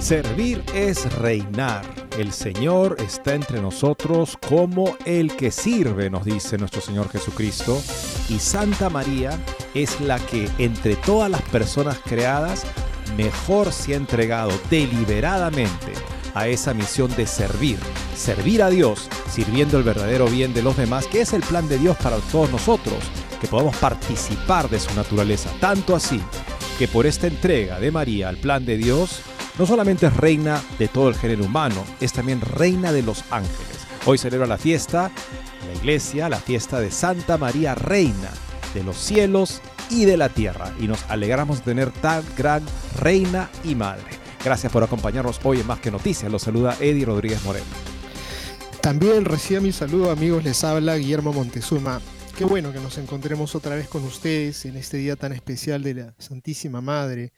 Servir es reinar. El Señor está entre nosotros como el que sirve, nos dice nuestro Señor Jesucristo. Y Santa María es la que entre todas las personas creadas mejor se ha entregado deliberadamente a esa misión de servir. Servir a Dios, sirviendo el verdadero bien de los demás, que es el plan de Dios para todos nosotros, que podamos participar de su naturaleza. Tanto así que por esta entrega de María al plan de Dios, no solamente es reina de todo el género humano, es también reina de los ángeles. Hoy celebra la fiesta, la iglesia, la fiesta de Santa María, reina de los cielos y de la tierra. Y nos alegramos de tener tan gran reina y madre. Gracias por acompañarnos hoy en Más que Noticias. Los saluda Eddie Rodríguez Moreno. También reciba mi saludo amigos, les habla Guillermo Montezuma. Qué bueno que nos encontremos otra vez con ustedes en este día tan especial de la Santísima Madre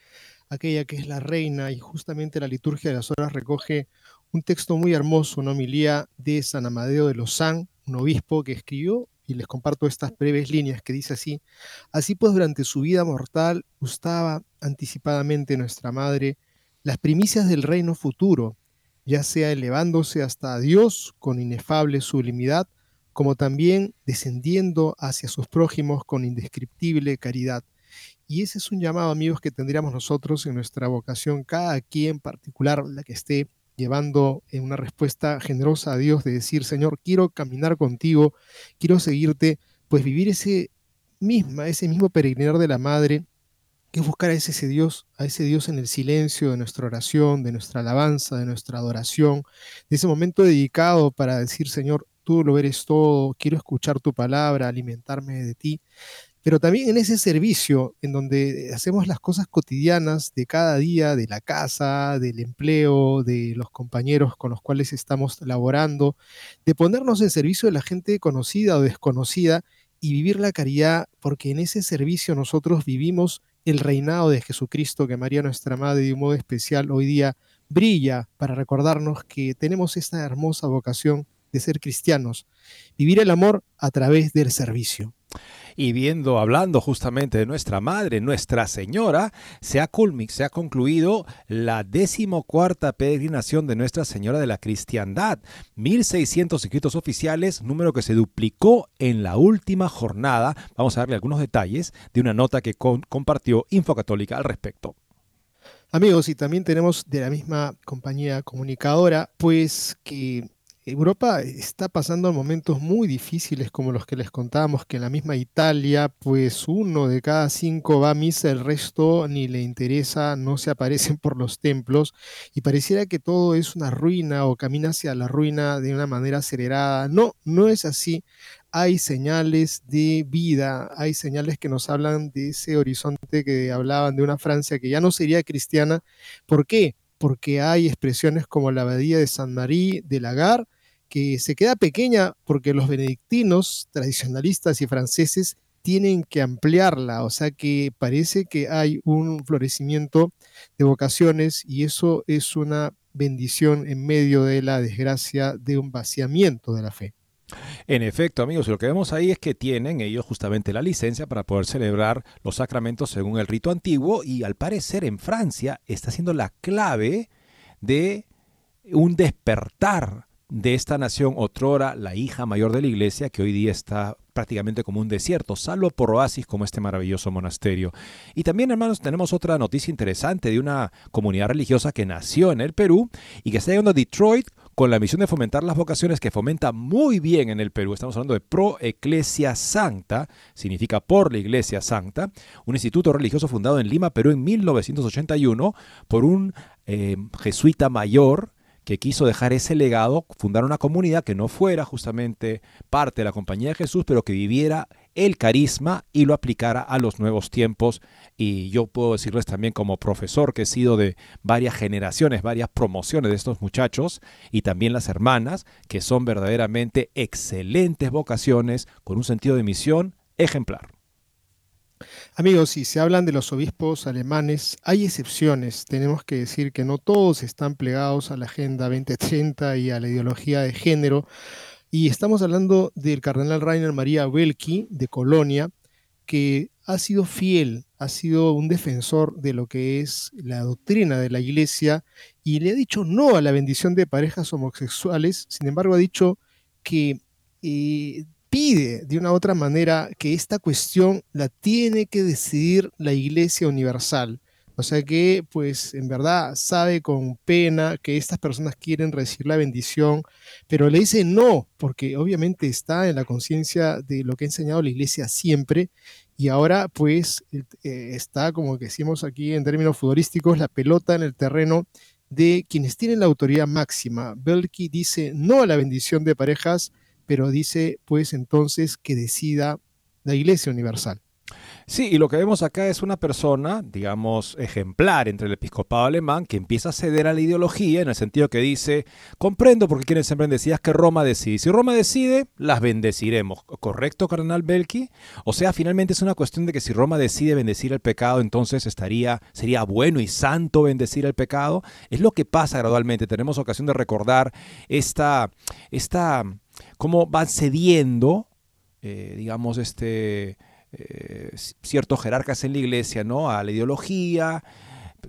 aquella que es la reina, y justamente la liturgia de las horas recoge un texto muy hermoso, una homilía de San Amadeo de Lozán, un obispo que escribió, y les comparto estas breves líneas que dice así, así pues durante su vida mortal gustaba anticipadamente nuestra Madre las primicias del reino futuro, ya sea elevándose hasta Dios con inefable sublimidad, como también descendiendo hacia sus prójimos con indescriptible caridad. Y ese es un llamado, amigos, que tendríamos nosotros en nuestra vocación, cada quien en particular, la que esté llevando una respuesta generosa a Dios de decir, Señor, quiero caminar contigo, quiero seguirte, pues vivir ese misma, ese mismo peregrinar de la Madre, que buscar a ese, ese Dios, a ese Dios en el silencio de nuestra oración, de nuestra alabanza, de nuestra adoración, de ese momento dedicado para decir, Señor, tú lo eres todo, quiero escuchar tu palabra, alimentarme de ti pero también en ese servicio en donde hacemos las cosas cotidianas de cada día, de la casa, del empleo, de los compañeros con los cuales estamos laborando, de ponernos en servicio de la gente conocida o desconocida y vivir la caridad, porque en ese servicio nosotros vivimos el reinado de Jesucristo, que María nuestra Madre de un modo especial hoy día brilla para recordarnos que tenemos esta hermosa vocación de ser cristianos, vivir el amor a través del servicio. Y viendo, hablando justamente de nuestra Madre, Nuestra Señora, se ha, se ha concluido la decimocuarta peregrinación de Nuestra Señora de la Cristiandad. 1.600 inscritos oficiales, número que se duplicó en la última jornada. Vamos a darle algunos detalles de una nota que compartió Infocatólica al respecto. Amigos, y también tenemos de la misma compañía comunicadora, pues que Europa está pasando momentos muy difíciles como los que les contábamos, que en la misma Italia, pues uno de cada cinco va a misa, el resto ni le interesa, no se aparecen por los templos y pareciera que todo es una ruina o camina hacia la ruina de una manera acelerada. No, no es así. Hay señales de vida, hay señales que nos hablan de ese horizonte que hablaban de una Francia que ya no sería cristiana. ¿Por qué? porque hay expresiones como la abadía de San Marí de Lagar, que se queda pequeña porque los benedictinos tradicionalistas y franceses tienen que ampliarla, o sea que parece que hay un florecimiento de vocaciones y eso es una bendición en medio de la desgracia de un vaciamiento de la fe. En efecto, amigos, lo que vemos ahí es que tienen ellos justamente la licencia para poder celebrar los sacramentos según el rito antiguo y al parecer en Francia está siendo la clave de un despertar de esta nación, otrora la hija mayor de la iglesia, que hoy día está prácticamente como un desierto, salvo por oasis como este maravilloso monasterio. Y también, hermanos, tenemos otra noticia interesante de una comunidad religiosa que nació en el Perú y que está llegando a Detroit con la misión de fomentar las vocaciones que fomenta muy bien en el Perú. Estamos hablando de Pro Ecclesia Santa, significa por la Iglesia Santa, un instituto religioso fundado en Lima, Perú en 1981 por un eh, jesuita mayor que quiso dejar ese legado, fundar una comunidad que no fuera justamente parte de la compañía de Jesús, pero que viviera el carisma y lo aplicara a los nuevos tiempos. Y yo puedo decirles también como profesor que he sido de varias generaciones, varias promociones de estos muchachos y también las hermanas, que son verdaderamente excelentes vocaciones con un sentido de misión ejemplar. Amigos, si se hablan de los obispos alemanes, hay excepciones. Tenemos que decir que no todos están plegados a la Agenda 2030 y a la ideología de género. Y estamos hablando del cardenal Rainer María Welki de Colonia, que ha sido fiel, ha sido un defensor de lo que es la doctrina de la Iglesia y le ha dicho no a la bendición de parejas homosexuales. Sin embargo, ha dicho que eh, pide de una otra manera que esta cuestión la tiene que decidir la Iglesia Universal. O sea que, pues, en verdad sabe con pena que estas personas quieren recibir la bendición, pero le dice no, porque obviamente está en la conciencia de lo que ha enseñado la Iglesia siempre, y ahora, pues, eh, está, como decimos aquí en términos futbolísticos, la pelota en el terreno de quienes tienen la autoridad máxima. Belki dice no a la bendición de parejas, pero dice pues entonces que decida la Iglesia Universal. Sí, y lo que vemos acá es una persona, digamos, ejemplar entre el episcopado alemán, que empieza a ceder a la ideología en el sentido que dice, comprendo porque quienes siempre decías que Roma decide. Si Roma decide, las bendeciremos. ¿Correcto, cardenal Belki? O sea, finalmente es una cuestión de que si Roma decide bendecir el pecado, entonces estaría, sería bueno y santo bendecir el pecado. Es lo que pasa gradualmente. Tenemos ocasión de recordar esta, esta cómo van cediendo, eh, digamos, este, eh, ciertos jerarcas en la iglesia, ¿no? A la ideología.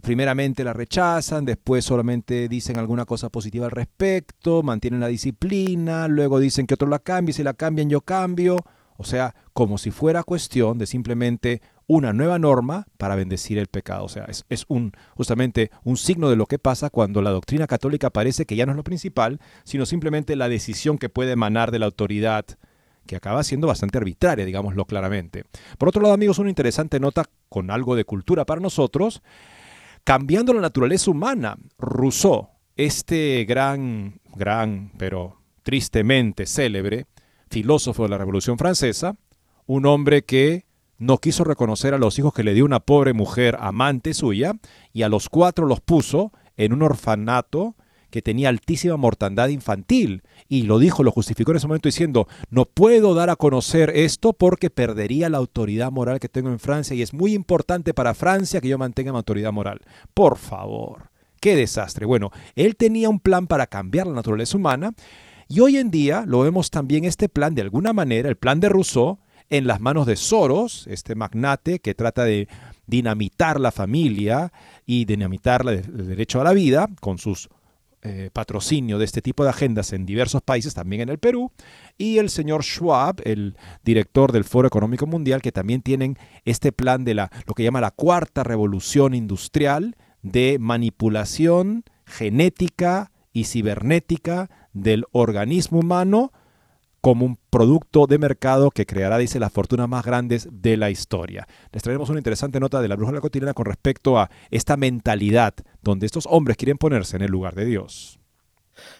Primeramente la rechazan, después solamente dicen alguna cosa positiva al respecto, mantienen la disciplina, luego dicen que otro la cambie, si la cambian yo cambio. O sea, como si fuera cuestión de simplemente una nueva norma para bendecir el pecado. O sea, es, un, justamente un signo de lo que pasa cuando la doctrina católica parece que ya no es lo principal, sino simplemente la decisión que puede emanar de la autoridad, que acaba siendo bastante arbitraria, digámoslo claramente. Por otro lado, amigos, una interesante nota con algo de cultura para nosotros. Cambiando la naturaleza humana, Rousseau, este gran, gran, pero tristemente célebre filósofo de la Revolución Francesa, un hombre que no quiso reconocer a los hijos que le dio una pobre mujer amante suya y a los cuatro los puso en un orfanato que tenía altísima mortandad infantil. Y lo dijo, lo justificó en ese momento diciendo, no puedo dar a conocer esto porque perdería la autoridad moral que tengo en Francia y es muy importante para Francia que yo mantenga mi autoridad moral. Por favor, qué desastre. Bueno, él tenía un plan para cambiar la naturaleza humana y hoy en día lo vemos también este plan de alguna manera, el plan de Rousseau, en las manos de Soros, este magnate que trata de dinamitar la familia y dinamitar el derecho a la vida con sus eh, patrocinio de este tipo de agendas en diversos países, también en el Perú, y el señor Schwab, el director del Foro Económico Mundial, que también tienen este plan de la, lo que llama la cuarta revolución industrial de manipulación genética y cibernética del organismo humano como un producto de mercado que creará, dice, las fortunas más grandes de la historia. Les traemos una interesante nota de la bruja de la cotidiana con respecto a esta mentalidad donde estos hombres quieren ponerse en el lugar de Dios.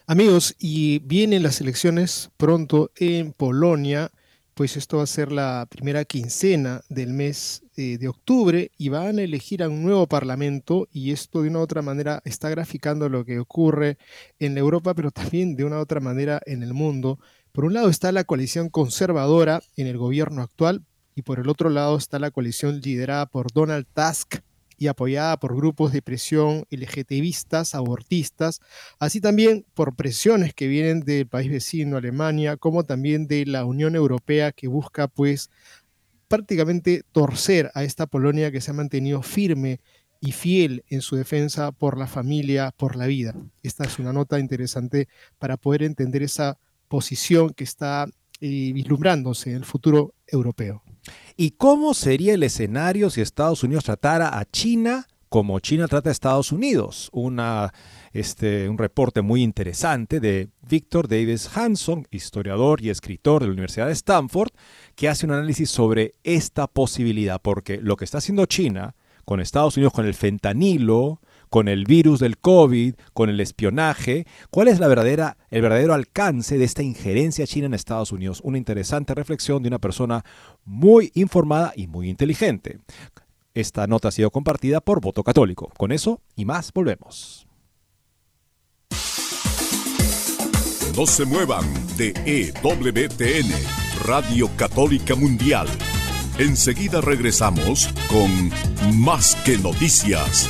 Amigos, y vienen las elecciones pronto en Polonia, pues esto va a ser la primera quincena del mes eh, de octubre y van a elegir a un nuevo parlamento y esto de una u otra manera está graficando lo que ocurre en Europa, pero también de una u otra manera en el mundo. Por un lado está la coalición conservadora en el gobierno actual y por el otro lado está la coalición liderada por Donald Tusk y apoyada por grupos de presión LGTBistas, abortistas, así también por presiones que vienen del país vecino, Alemania, como también de la Unión Europea que busca pues prácticamente torcer a esta Polonia que se ha mantenido firme y fiel en su defensa por la familia, por la vida. Esta es una nota interesante para poder entender esa posición que está y vislumbrándose el futuro europeo. ¿Y cómo sería el escenario si Estados Unidos tratara a China como China trata a Estados Unidos? Este, un reporte muy interesante de Victor Davis Hanson, historiador y escritor de la Universidad de Stanford, que hace un análisis sobre esta posibilidad, porque lo que está haciendo China con Estados Unidos, con el fentanilo, con el virus del COVID, con el espionaje, cuál es la verdadera, el verdadero alcance de esta injerencia china en Estados Unidos. Una interesante reflexión de una persona muy informada y muy inteligente. Esta nota ha sido compartida por Voto Católico. Con eso y más volvemos. No se muevan de EWTN, Radio Católica Mundial. Enseguida regresamos con Más que Noticias.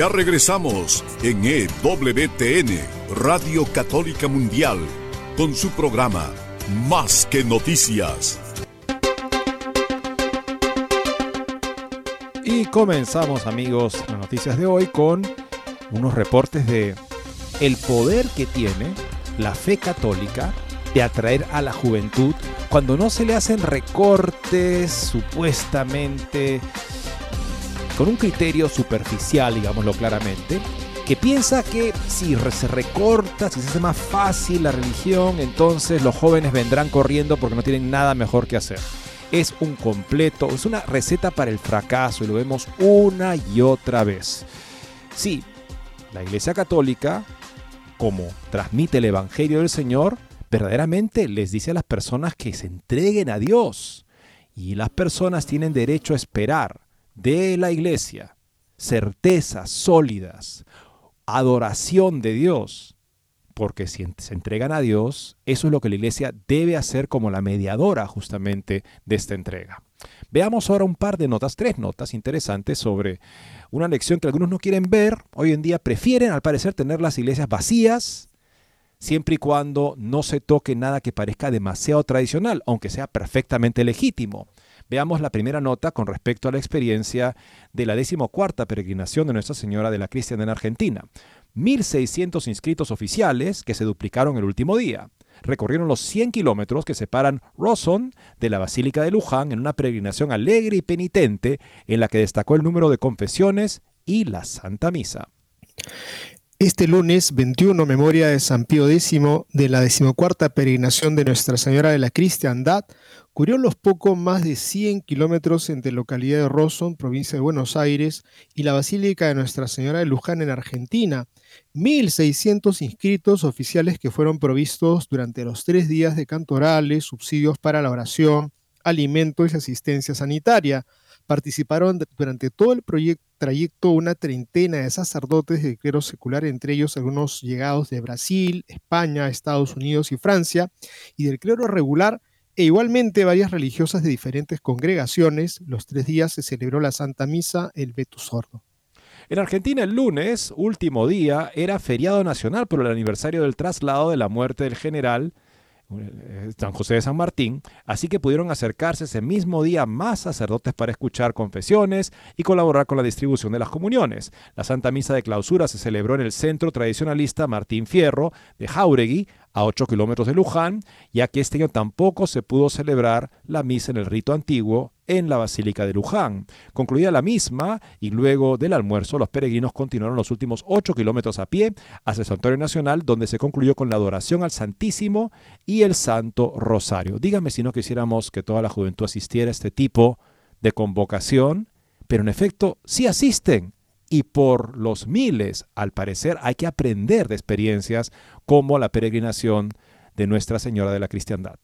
Ya regresamos en EWTN, Radio Católica Mundial, con su programa Más que Noticias. Y comenzamos, amigos, las noticias de hoy con unos reportes de el poder que tiene la fe católica de atraer a la juventud cuando no se le hacen recortes supuestamente con un criterio superficial, digámoslo claramente, que piensa que si se recorta, si se hace más fácil la religión, entonces los jóvenes vendrán corriendo porque no tienen nada mejor que hacer. Es un completo, es una receta para el fracaso y lo vemos una y otra vez. Sí, la Iglesia Católica, como transmite el Evangelio del Señor, verdaderamente les dice a las personas que se entreguen a Dios. Y las personas tienen derecho a esperar de la iglesia, certezas sólidas, adoración de Dios, porque si se entregan a Dios, eso es lo que la iglesia debe hacer como la mediadora justamente de esta entrega. Veamos ahora un par de notas, tres notas interesantes sobre una lección que algunos no quieren ver. Hoy en día prefieren, al parecer, tener las iglesias vacías, siempre y cuando no se toque nada que parezca demasiado tradicional, aunque sea perfectamente legítimo. Veamos la primera nota con respecto a la experiencia de la decimocuarta peregrinación de Nuestra Señora de la Cristiana en Argentina. 1.600 inscritos oficiales que se duplicaron el último día. Recorrieron los 100 kilómetros que separan Rosson de la Basílica de Luján en una peregrinación alegre y penitente en la que destacó el número de confesiones y la Santa Misa. Este lunes 21, memoria de San Pío X de la decimocuarta peregrinación de Nuestra Señora de la Cristiandad, Cubrió los poco más de 100 kilómetros entre la localidad de Rosson, provincia de Buenos Aires, y la Basílica de Nuestra Señora de Luján en Argentina. 1.600 inscritos oficiales que fueron provistos durante los tres días de cantorales, subsidios para la oración, alimentos y asistencia sanitaria. Participaron durante todo el trayecto una treintena de sacerdotes de clero secular, entre ellos algunos llegados de Brasil, España, Estados Unidos y Francia, y del clero regular e igualmente varias religiosas de diferentes congregaciones. Los tres días se celebró la Santa Misa, el Betus Sordo. En Argentina el lunes, último día, era feriado nacional por el aniversario del traslado de la muerte del general eh, San José de San Martín, así que pudieron acercarse ese mismo día más sacerdotes para escuchar confesiones y colaborar con la distribución de las comuniones. La Santa Misa de Clausura se celebró en el Centro Tradicionalista Martín Fierro de Jauregui, a 8 kilómetros de Luján, ya que este año tampoco se pudo celebrar la misa en el rito antiguo en la Basílica de Luján. Concluida la misma y luego del almuerzo, los peregrinos continuaron los últimos 8 kilómetros a pie hacia el Santuario Nacional, donde se concluyó con la adoración al Santísimo y el Santo Rosario. Dígame si no quisiéramos que toda la juventud asistiera a este tipo de convocación, pero en efecto sí asisten y por los miles, al parecer, hay que aprender de experiencias como la peregrinación de Nuestra Señora de la Cristiandad.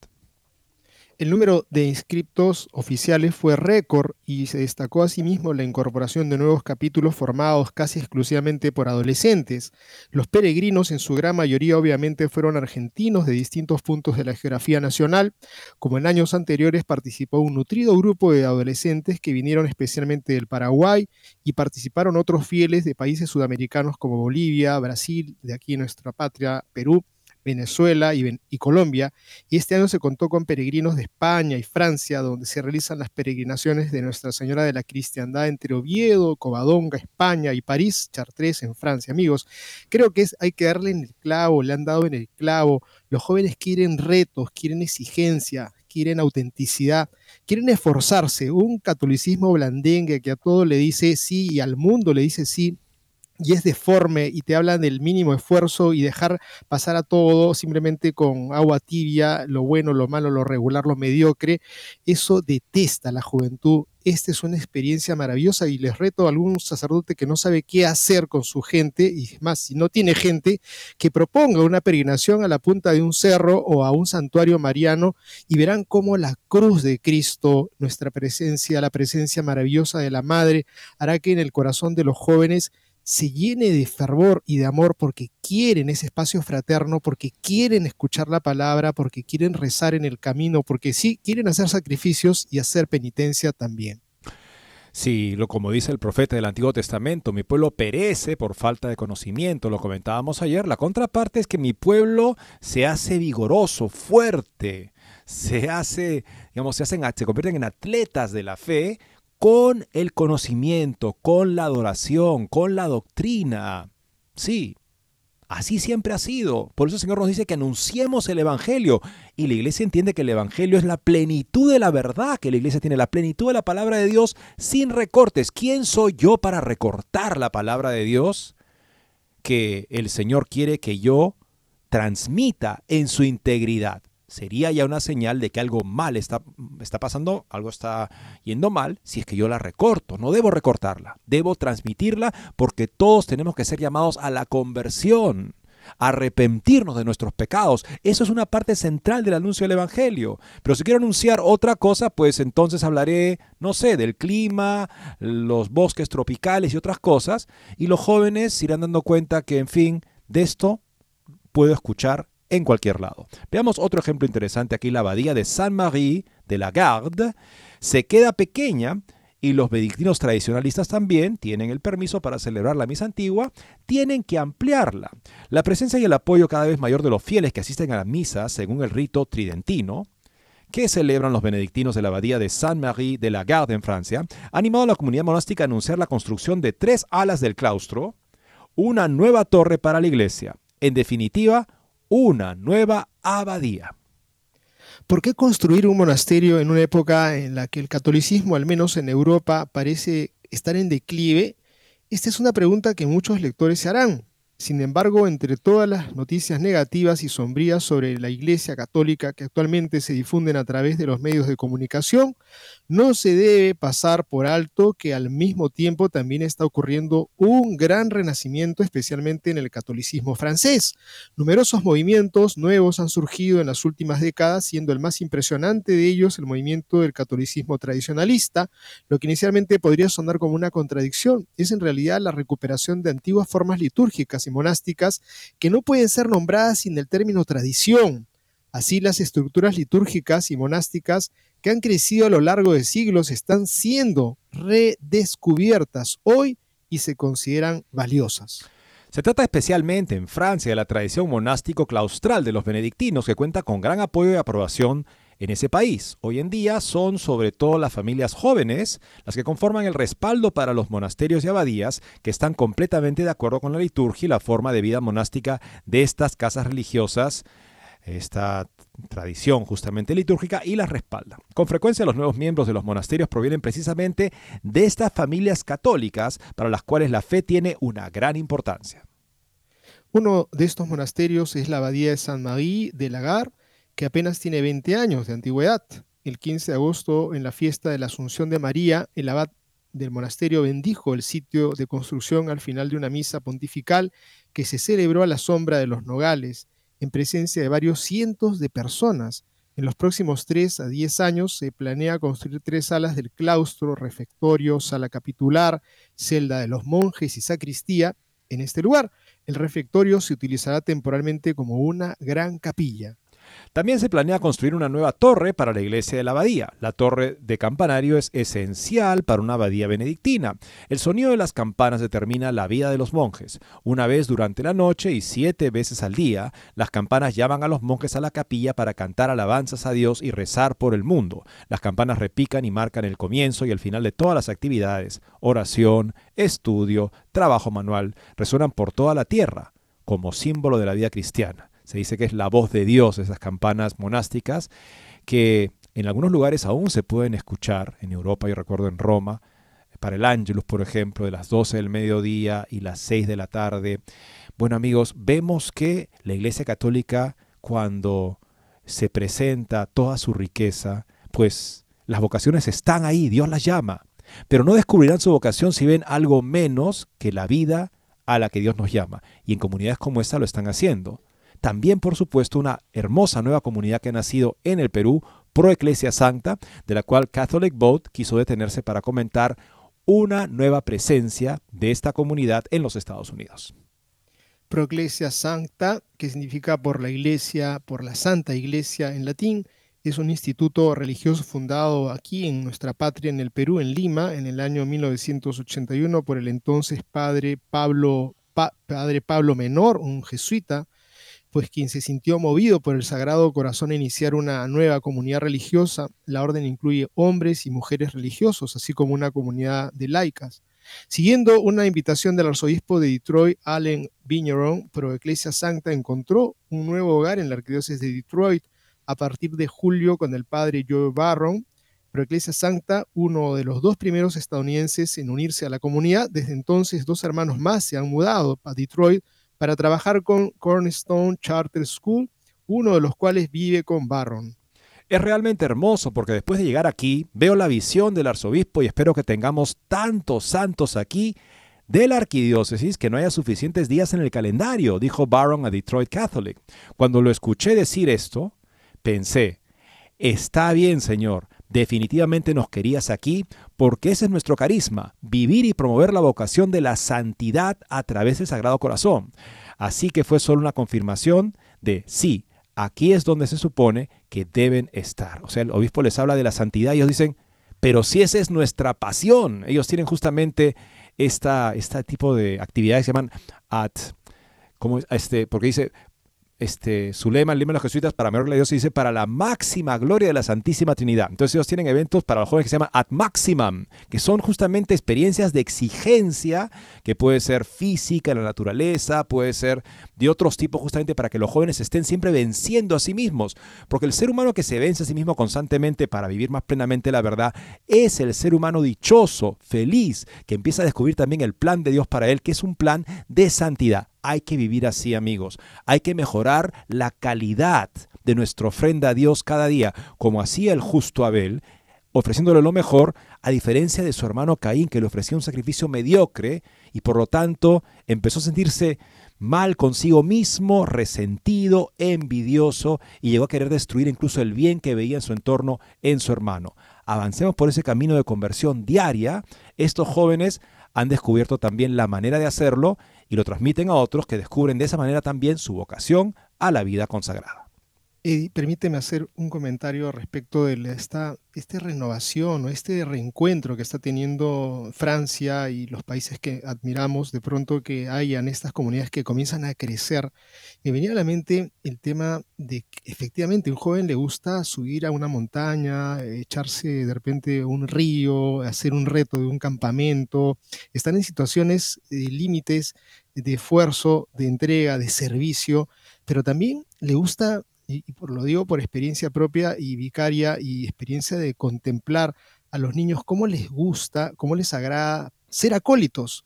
El número de inscriptos oficiales fue récord y se destacó asimismo la incorporación de nuevos capítulos formados casi exclusivamente por adolescentes. Los peregrinos en su gran mayoría obviamente fueron argentinos de distintos puntos de la geografía nacional. Como en años anteriores participó un nutrido grupo de adolescentes que vinieron especialmente del Paraguay y participaron otros fieles de países sudamericanos como Bolivia, Brasil, de aquí nuestra patria, Perú Venezuela y, Colombia, y este año se contó con peregrinos de España y Francia, donde se realizan las peregrinaciones de Nuestra Señora de la Cristiandad entre Oviedo, Covadonga, España y París, Chartres en Francia. Amigos, creo que es, hay que darle en el clavo, le han dado en el clavo. Los jóvenes quieren retos, quieren exigencia, quieren autenticidad, quieren esforzarse. Un catolicismo blandengue que a todo le dice sí y al mundo le dice sí, y es deforme y te hablan del mínimo esfuerzo y dejar pasar a todo simplemente con agua tibia, lo bueno, lo malo, lo regular, lo mediocre, eso detesta la juventud. Esta es una experiencia maravillosa y les reto a algún sacerdote que no sabe qué hacer con su gente, y más, si no tiene gente, que proponga una peregrinación a la punta de un cerro o a un santuario mariano y verán cómo la cruz de Cristo, nuestra presencia, la presencia maravillosa de la Madre, hará que en el corazón de los jóvenes se llene de fervor y de amor porque quieren ese espacio fraterno, porque quieren escuchar la palabra, porque quieren rezar en el camino, porque sí quieren hacer sacrificios y hacer penitencia también. Sí, lo como dice el profeta del Antiguo Testamento, mi pueblo perece por falta de conocimiento, lo comentábamos ayer. La contraparte es que mi pueblo se hace vigoroso, fuerte, se hace, digamos, se hacen se convierten en atletas de la fe con el conocimiento, con la adoración, con la doctrina. Sí, así siempre ha sido. Por eso el Señor nos dice que anunciemos el Evangelio. Y la iglesia entiende que el Evangelio es la plenitud de la verdad, que la iglesia tiene la plenitud de la palabra de Dios sin recortes. ¿Quién soy yo para recortar la palabra de Dios? Que el Señor quiere que yo transmita en su integridad sería ya una señal de que algo mal está, está pasando, algo está yendo mal, si es que yo la recorto. No debo recortarla, debo transmitirla porque todos tenemos que ser llamados a la conversión arrepentirnos de nuestros pecados. Eso es una parte central del anuncio del Evangelio. Pero si quiero anunciar otra cosa, pues entonces hablaré, no sé, del clima, los bosques tropicales y otras cosas, y los jóvenes irán dando cuenta que, en fin, de esto puedo escuchar en cualquier lado. Veamos otro ejemplo interesante aquí, la abadía de Saint-Marie de la Garde. Se queda pequeña y los benedictinos tradicionalistas también tienen el permiso para celebrar la misa antigua, tienen que ampliarla. La presencia y el apoyo cada vez mayor de los fieles que asisten a la misa según el rito tridentino, que celebran los benedictinos de la abadía de Saint-Marie de la Garde en Francia, ha animado a la comunidad monástica a anunciar la construcción de tres alas del claustro, una nueva torre para la iglesia. En definitiva, una nueva abadía. ¿Por qué construir un monasterio en una época en la que el catolicismo, al menos en Europa, parece estar en declive? Esta es una pregunta que muchos lectores se harán. Sin embargo, entre todas las noticias negativas y sombrías sobre la Iglesia Católica que actualmente se difunden a través de los medios de comunicación, no se debe pasar por alto que al mismo tiempo también está ocurriendo un gran renacimiento, especialmente en el catolicismo francés. Numerosos movimientos nuevos han surgido en las últimas décadas, siendo el más impresionante de ellos el movimiento del catolicismo tradicionalista, lo que inicialmente podría sonar como una contradicción, es en realidad la recuperación de antiguas formas litúrgicas y monásticas que no pueden ser nombradas sin el término tradición. Así las estructuras litúrgicas y monásticas que han crecido a lo largo de siglos están siendo redescubiertas hoy y se consideran valiosas. Se trata especialmente en Francia de la tradición monástico claustral de los benedictinos que cuenta con gran apoyo y aprobación en ese país. Hoy en día son sobre todo las familias jóvenes las que conforman el respaldo para los monasterios y abadías que están completamente de acuerdo con la liturgia y la forma de vida monástica de estas casas religiosas esta tradición justamente litúrgica y la respalda. Con frecuencia los nuevos miembros de los monasterios provienen precisamente de estas familias católicas para las cuales la fe tiene una gran importancia. Uno de estos monasterios es la abadía de San Marie de Lagar, que apenas tiene 20 años de antigüedad. El 15 de agosto, en la fiesta de la Asunción de María, el abad del monasterio bendijo el sitio de construcción al final de una misa pontifical que se celebró a la sombra de los nogales en presencia de varios cientos de personas. En los próximos 3 a 10 años se planea construir tres salas del claustro, refectorio, sala capitular, celda de los monjes y sacristía en este lugar. El refectorio se utilizará temporalmente como una gran capilla. También se planea construir una nueva torre para la iglesia de la abadía. La torre de campanario es esencial para una abadía benedictina. El sonido de las campanas determina la vida de los monjes. Una vez durante la noche y siete veces al día, las campanas llaman a los monjes a la capilla para cantar alabanzas a Dios y rezar por el mundo. Las campanas repican y marcan el comienzo y el final de todas las actividades. Oración, estudio, trabajo manual, resuenan por toda la tierra como símbolo de la vida cristiana. Se dice que es la voz de Dios, esas campanas monásticas, que en algunos lugares aún se pueden escuchar, en Europa, yo recuerdo en Roma, para el Ángelus, por ejemplo, de las 12 del mediodía y las 6 de la tarde. Bueno amigos, vemos que la Iglesia Católica, cuando se presenta toda su riqueza, pues las vocaciones están ahí, Dios las llama, pero no descubrirán su vocación si ven algo menos que la vida a la que Dios nos llama. Y en comunidades como esta lo están haciendo. También, por supuesto, una hermosa nueva comunidad que ha nacido en el Perú, Pro Ecclesia Sancta, de la cual Catholic Vote quiso detenerse para comentar una nueva presencia de esta comunidad en los Estados Unidos. Pro Ecclesia Sancta, que significa por la iglesia, por la Santa Iglesia en latín, es un instituto religioso fundado aquí en nuestra patria, en el Perú, en Lima, en el año 1981 por el entonces padre Pablo, padre Pablo Menor, un jesuita, pues quien se sintió movido por el Sagrado Corazón a iniciar una nueva comunidad religiosa. La orden incluye hombres y mujeres religiosos, así como una comunidad de laicas. Siguiendo una invitación del arzobispo de Detroit, Allen Vigneron, Pro Ecclesia Sancta encontró un nuevo hogar en la arquidiócesis de Detroit a partir de julio con el padre Joe Barron. Pro Ecclesia Sancta, uno de los dos primeros estadounidenses en unirse a la comunidad. Desde entonces, dos hermanos más se han mudado a Detroit para trabajar con Cornerstone Charter School, uno de los cuales vive con Barron. Es realmente hermoso porque después de llegar aquí veo la visión del arzobispo y espero que tengamos tantos santos aquí de la arquidiócesis que no haya suficientes días en el calendario, dijo Barron a Detroit Catholic. Cuando lo escuché decir esto, pensé, está bien, Señor, definitivamente nos querías aquí porque ese es nuestro carisma, vivir y promover la vocación de la santidad a través del Sagrado Corazón. Así que fue solo una confirmación de sí, aquí es donde se supone que deben estar. O sea, el obispo les habla de la santidad y ellos dicen, pero si esa es nuestra pasión, ellos tienen justamente esta, este tipo de actividades que se llaman at, como este, porque dice, este, su lema, el lema de los jesuitas, para mejor Dios, se dice para la máxima gloria de la Santísima Trinidad. Entonces ellos tienen eventos para los jóvenes que se llama Ad Maximum, que son justamente experiencias de exigencia, que puede ser física la naturaleza, puede ser de otros tipos, justamente para que los jóvenes estén siempre venciendo a sí mismos. Porque el ser humano que se vence a sí mismo constantemente para vivir más plenamente la verdad, es el ser humano dichoso, feliz, que empieza a descubrir también el plan de Dios para él, que es un plan de santidad hay que vivir así, amigos. Hay que mejorar la calidad de nuestra ofrenda a Dios cada día, como hacía el justo Abel, ofreciéndole lo mejor, a diferencia de su hermano Caín, que le ofrecía un sacrificio mediocre y por lo tanto empezó a sentirse mal consigo mismo, resentido, envidioso y llegó a querer destruir incluso el bien que veía en su entorno en su hermano. Avancemos por ese camino de conversión diaria. Estos jóvenes han descubierto también la manera de hacerlo y lo transmiten a otros que descubren de esa manera también su vocación a la vida consagrada. Eddie, permíteme hacer un comentario respecto de esta, esta renovación o este reencuentro que está teniendo Francia y los países que admiramos, de pronto que hayan estas comunidades que comienzan a crecer. Me venía a la mente el tema de que efectivamente un joven le gusta subir a una montaña, echarse de repente un río, hacer un reto de un campamento, están en situaciones de límites de esfuerzo, de entrega, de servicio, pero también le gusta y, por, lo digo por experiencia propia y vicaria y experiencia de contemplar a los niños cómo les gusta, cómo les agrada ser acólitos,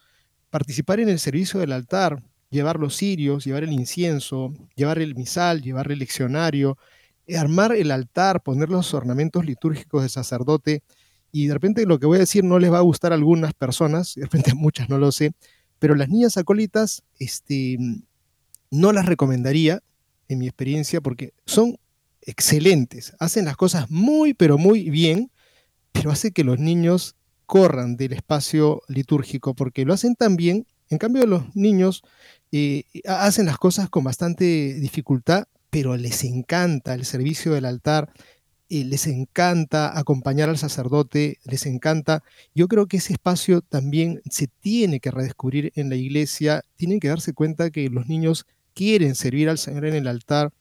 participar en el servicio del altar, llevar los cirios, llevar el incienso, llevar el misal, llevar el leccionario, armar el altar, poner los ornamentos litúrgicos del sacerdote. Y de repente lo que voy a decir no les va a gustar a algunas personas, de repente muchas no lo sé, pero las niñas acólitas este, no las recomendaría, en mi experiencia, porque son excelentes, hacen las cosas muy, pero muy bien, pero hace que los niños corran del espacio litúrgico, porque lo hacen tan bien, en cambio los niños eh, hacen las cosas con bastante dificultad, pero les encanta el servicio del altar, eh, les encanta acompañar al sacerdote, les encanta. Yo creo que ese espacio también se tiene que redescubrir en la iglesia, tienen que darse cuenta que los niños quieren servir al Señor en el altar.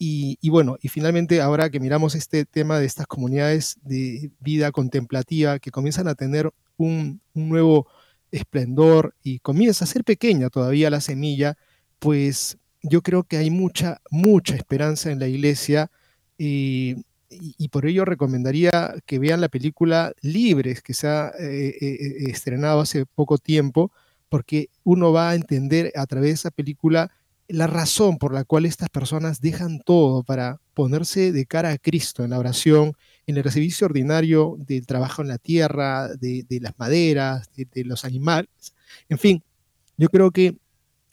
Y, bueno, y finalmente ahora que miramos este tema de estas comunidades de vida contemplativa que comienzan a tener un, nuevo esplendor y comienza a ser pequeña todavía la semilla, pues yo creo que hay mucha, mucha esperanza en la iglesia y, por ello recomendaría que vean la película Libres, que se ha eh, eh, eh, estrenado hace poco tiempo, porque uno va a entender a través de esa película la razón por la cual estas personas dejan todo para ponerse de cara a Cristo en la oración, en el servicio ordinario del trabajo en la tierra, de, las maderas, de, los animales. En fin, yo creo que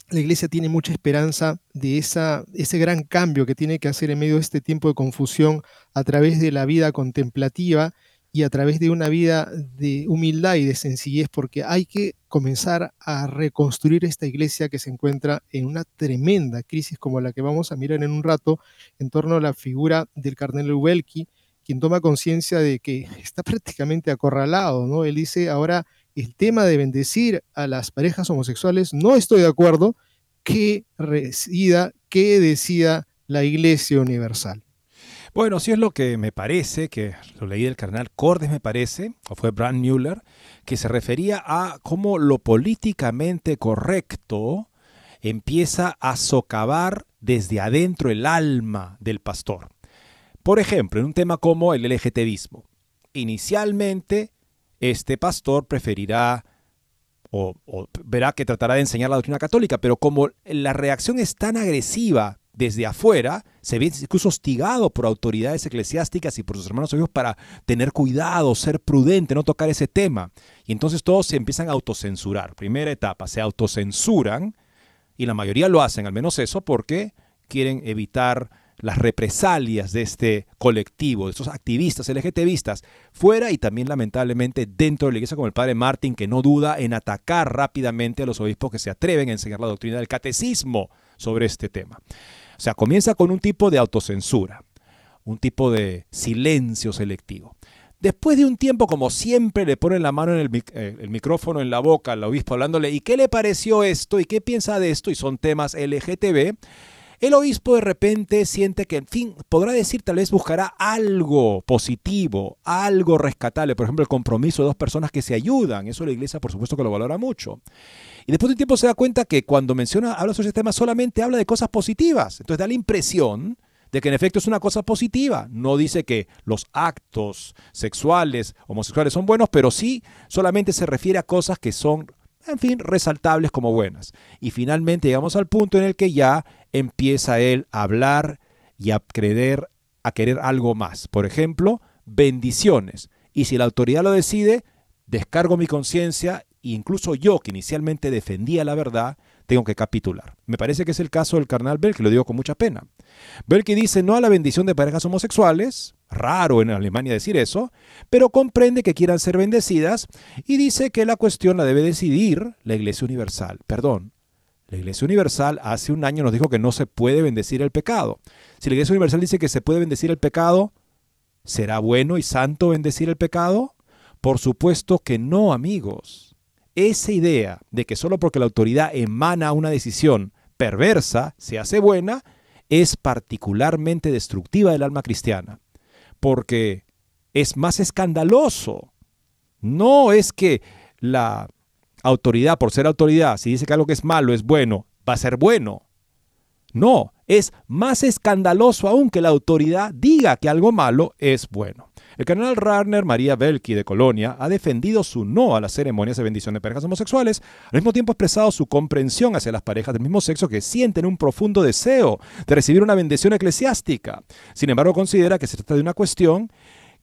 la iglesia tiene mucha esperanza de esa, ese gran cambio que tiene que hacer en medio de este tiempo de confusión a través de la vida contemplativa y a través de una vida de humildad y de sencillez, porque hay que comenzar a reconstruir esta iglesia que se encuentra en una tremenda crisis como la que vamos a mirar en un rato en torno a la figura del cardenal Ubelki, quien toma conciencia de que está prácticamente acorralado, ¿no? Él dice, ahora el tema de bendecir a las parejas homosexuales, no estoy de acuerdo, que resida, que decida la Iglesia Universal. Bueno, sí es lo que me parece, que lo leí del carnal Cordes, me parece, o fue Brand Mueller, que se refería a cómo lo políticamente correcto empieza a socavar desde adentro el alma del pastor. Por ejemplo, en un tema como el LGTBismo. Inicialmente, este pastor preferirá o, o, verá que tratará de enseñar la doctrina católica, pero como la reacción es tan agresiva desde afuera, se ve incluso hostigado por autoridades eclesiásticas y por sus hermanos obispos para tener cuidado, ser prudente, no tocar ese tema. Y entonces todos se empiezan a autocensurar. Primera etapa, se autocensuran y la mayoría lo hacen, al menos eso, porque quieren evitar las represalias de este colectivo, de estos activistas LGTBistas, fuera y también lamentablemente dentro de la iglesia como el padre Martín, que no duda en atacar rápidamente a los obispos que se atreven a enseñar la doctrina del catecismo sobre este tema. O sea, comienza con un tipo de autocensura, un tipo de silencio selectivo. Después de un tiempo, como siempre, le ponen la mano en el, eh, micrófono en la boca al obispo hablándole, ¿y qué le pareció esto? ¿Y qué piensa de esto? Y son temas LGTB. El obispo de repente siente que, en fin, podrá decir, tal vez buscará algo positivo, algo rescatable, por ejemplo, el compromiso de dos personas que se ayudan. Eso la iglesia, por supuesto, que lo valora mucho. Y después de un tiempo se da cuenta que cuando menciona, habla sobre este tema, solamente habla de cosas positivas. Entonces da la impresión de que en efecto es una cosa positiva. No dice que los actos sexuales, homosexuales son buenos, pero sí solamente se refiere a cosas que son, en fin, resaltables como buenas. Y finalmente llegamos al punto en el que ya empieza él a hablar y a creer, a querer algo más. Por ejemplo, bendiciones. Y si la autoridad lo decide, descargo mi conciencia incluso yo, que inicialmente defendía la verdad, tengo que capitular. Me parece que es el caso del carnal Bell, que lo digo con mucha pena. que dice no a la bendición de parejas homosexuales, raro en Alemania decir eso, pero comprende que quieran ser bendecidas y dice que la cuestión la debe decidir la Iglesia Universal. Perdón, la Iglesia Universal hace un año nos dijo que no se puede bendecir el pecado. Si la Iglesia Universal dice que se puede bendecir el pecado, ¿será bueno y santo bendecir el pecado? Por supuesto que no, amigos. Esa idea de que solo porque la autoridad emana una decisión perversa se hace buena es particularmente destructiva del alma cristiana, porque es más escandaloso. No es que la autoridad, por ser autoridad, si dice que algo que es malo es bueno, va a ser bueno. No, es más escandaloso aún que la autoridad diga que algo malo es bueno. El cardenal Rarner María Belki de Colonia ha defendido su no a las ceremonias de bendición de parejas homosexuales, al mismo tiempo ha expresado su comprensión hacia las parejas del mismo sexo que sienten un profundo deseo de recibir una bendición eclesiástica. Sin embargo, considera que se trata de una cuestión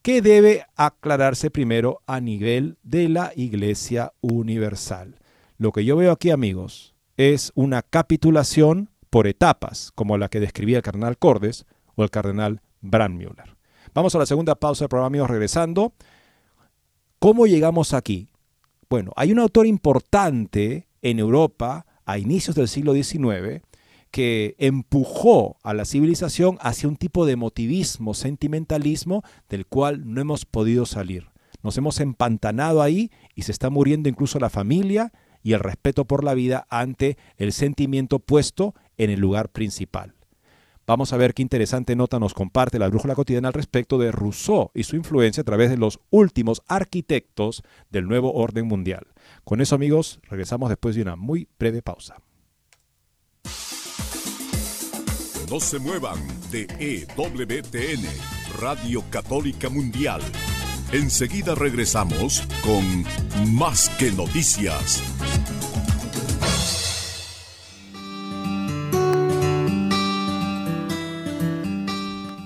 que debe aclararse primero a nivel de la Iglesia Universal. Lo que yo veo aquí, amigos, es una capitulación por etapas, como la que describía el cardenal Cordes o el cardenal Brandmüller. Vamos a la segunda pausa del programa, amigos, regresando. ¿Cómo llegamos aquí? Bueno, hay un autor importante en Europa a inicios del siglo XIX que empujó a la civilización hacia un tipo de emotivismo, sentimentalismo, del cual no hemos podido salir. Nos hemos empantanado ahí y se está muriendo incluso la familia y el respeto por la vida ante el sentimiento puesto en el lugar principal. Vamos a ver qué interesante nota nos comparte la brújula cotidiana al respecto de Rousseau y su influencia a través de los últimos arquitectos del nuevo orden mundial. Con eso amigos, regresamos después de una muy breve pausa. No se muevan de EWTN, Radio Católica Mundial. Enseguida regresamos con Más que Noticias.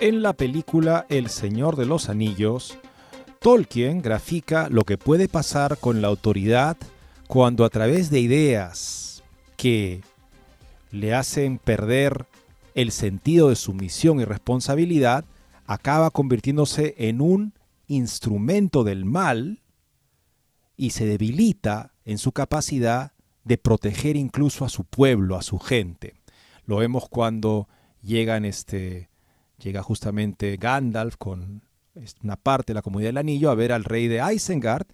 En la película El Señor de los Anillos, Tolkien grafica lo que puede pasar con la autoridad cuando a través de ideas que le hacen perder el sentido de su misión y responsabilidad, acaba convirtiéndose en un instrumento del mal y se debilita en su capacidad de proteger incluso a su pueblo, a su gente. Lo vemos cuando llegan este llega justamente Gandalf con una parte de la comunidad del anillo a ver al rey de Isengard,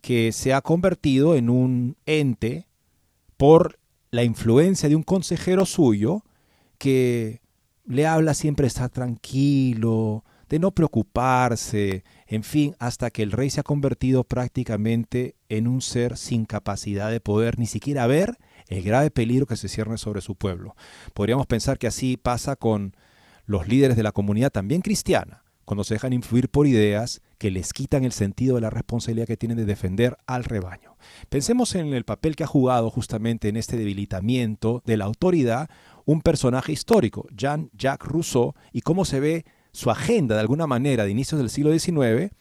que se ha convertido en un ente por la influencia de un consejero suyo que le habla siempre de estar tranquilo, de no preocuparse, en fin, hasta que el rey se ha convertido prácticamente en un ser sin capacidad de poder ni siquiera ver el grave peligro que se cierne sobre su pueblo. Podríamos pensar que así pasa con los líderes de la comunidad también cristiana, cuando se dejan influir por ideas que les quitan el sentido de la responsabilidad que tienen de defender al rebaño. Pensemos en el papel que ha jugado justamente en este debilitamiento de la autoridad un personaje histórico, Jean-Jacques Rousseau, y cómo se ve su agenda de alguna manera de inicios del siglo XIX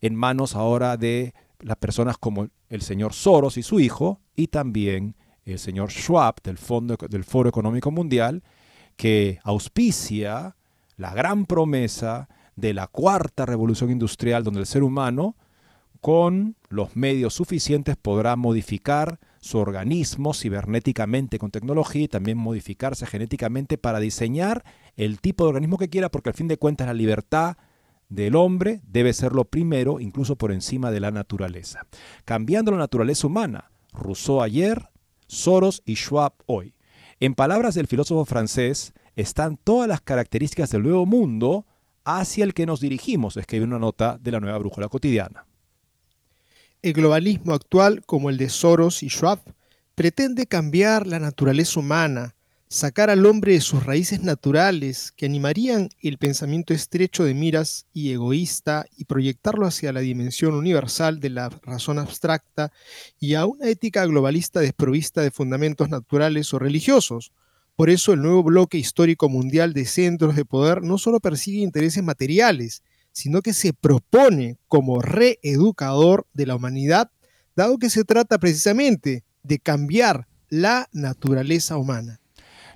en manos ahora de las personas como el señor Soros y su hijo, y también el señor Schwab del, Fondo, del Foro Económico Mundial, que auspicia la gran promesa de la cuarta revolución industrial donde el ser humano con los medios suficientes podrá modificar su organismo cibernéticamente con tecnología y también modificarse genéticamente para diseñar el tipo de organismo que quiera porque al fin de cuentas la libertad del hombre debe ser lo primero incluso por encima de la naturaleza. Cambiando la naturaleza humana, Rousseau ayer, Soros y Schwab hoy. En palabras del filósofo francés, están todas las características del nuevo mundo hacia el que nos dirigimos, escribe una nota de la nueva brújula cotidiana. El globalismo actual, como el de Soros y Schwab, pretende cambiar la naturaleza humana, sacar al hombre de sus raíces naturales que animarían el pensamiento estrecho de miras y egoísta y proyectarlo hacia la dimensión universal de la razón abstracta y a una ética globalista desprovista de fundamentos naturales o religiosos. Por eso el nuevo bloque histórico mundial de centros de poder no solo persigue intereses materiales, sino que se propone como reeducador de la humanidad, dado que se trata precisamente de cambiar la naturaleza humana.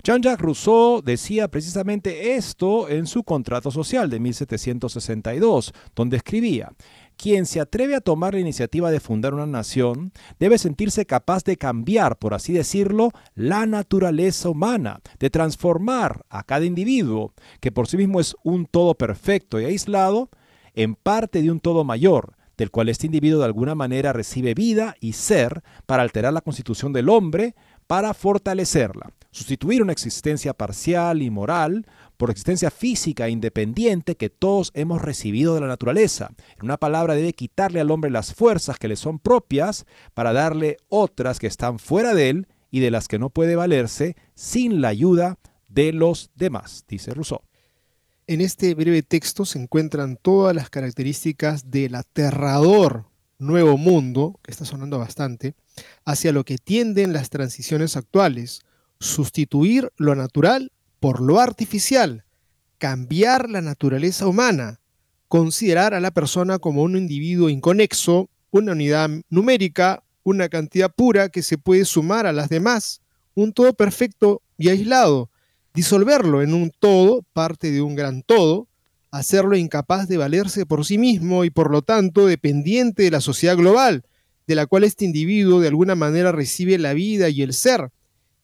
Jean-Jacques Rousseau decía precisamente esto en su contrato social de 1762, donde escribía, quien se atreve a tomar la iniciativa de fundar una nación debe sentirse capaz de cambiar, por así decirlo, la naturaleza humana, de transformar a cada individuo, que por sí mismo es un todo perfecto y aislado, en parte de un todo mayor, del cual este individuo de alguna manera recibe vida y ser para alterar la constitución del hombre, para fortalecerla sustituir una existencia parcial y moral por existencia física e independiente que todos hemos recibido de la naturaleza. En una palabra, debe quitarle al hombre las fuerzas que le son propias para darle otras que están fuera de él y de las que no puede valerse sin la ayuda de los demás, dice Rousseau. En este breve texto se encuentran todas las características del aterrador nuevo mundo, que está sonando bastante, hacia lo que tienden las transiciones actuales, sustituir lo natural por lo artificial, cambiar la naturaleza humana, considerar a la persona como un individuo inconexo, una unidad numérica, una cantidad pura que se puede sumar a las demás, un todo perfecto y aislado, disolverlo en un todo, parte de un gran todo, hacerlo incapaz de valerse por sí mismo y por lo tanto dependiente de la sociedad global, de la cual este individuo de alguna manera recibe la vida y el ser,